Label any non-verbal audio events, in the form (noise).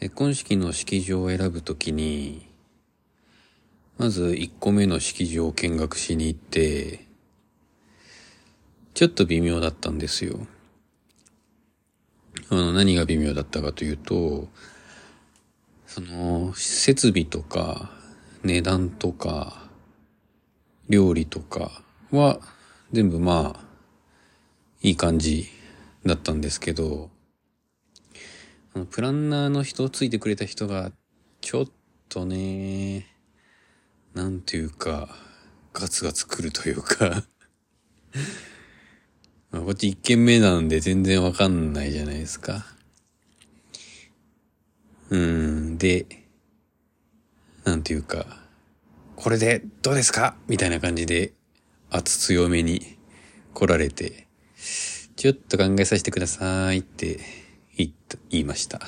結婚式の式場を選ぶときに、まず1個目の式場を見学しに行って、ちょっと微妙だったんですよ。あの、何が微妙だったかというと、その、設備とか、値段とか、料理とかは、全部まあ、いい感じだったんですけど、あの、プランナーの人を、ついてくれた人が、ちょっとね、なんていうか、ガツガツ来るというか (laughs) ま、こっち一軒目なんで全然わかんないじゃないですか。うん、で、なんていうか、これでどうですか？みたいな感じで圧強めに来られて、ちょっと考えさせてくださいって言いました。